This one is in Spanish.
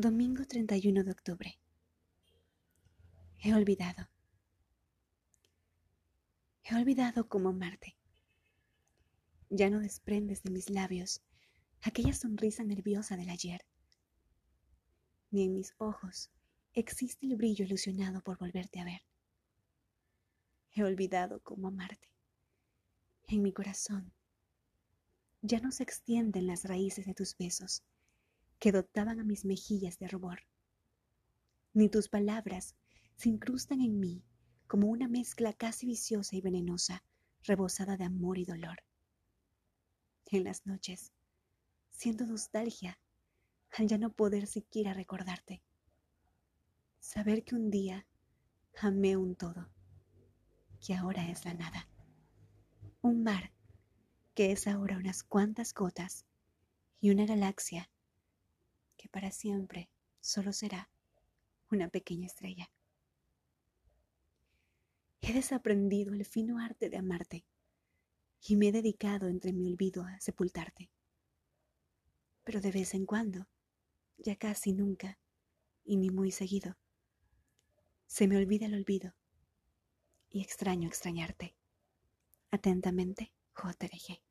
Domingo 31 de octubre. He olvidado. He olvidado cómo amarte. Ya no desprendes de mis labios aquella sonrisa nerviosa del ayer. Ni en mis ojos existe el brillo ilusionado por volverte a ver. He olvidado cómo amarte. En mi corazón ya no se extienden las raíces de tus besos que dotaban a mis mejillas de rubor. Ni tus palabras se incrustan en mí como una mezcla casi viciosa y venenosa, rebosada de amor y dolor. En las noches siento nostalgia al ya no poder siquiera recordarte. Saber que un día amé un todo, que ahora es la nada. Un mar que es ahora unas cuantas gotas y una galaxia que para siempre solo será una pequeña estrella. He desaprendido el fino arte de amarte y me he dedicado entre mi olvido a sepultarte. Pero de vez en cuando, ya casi nunca, y ni muy seguido, se me olvida el olvido y extraño extrañarte. Atentamente, J.R.G.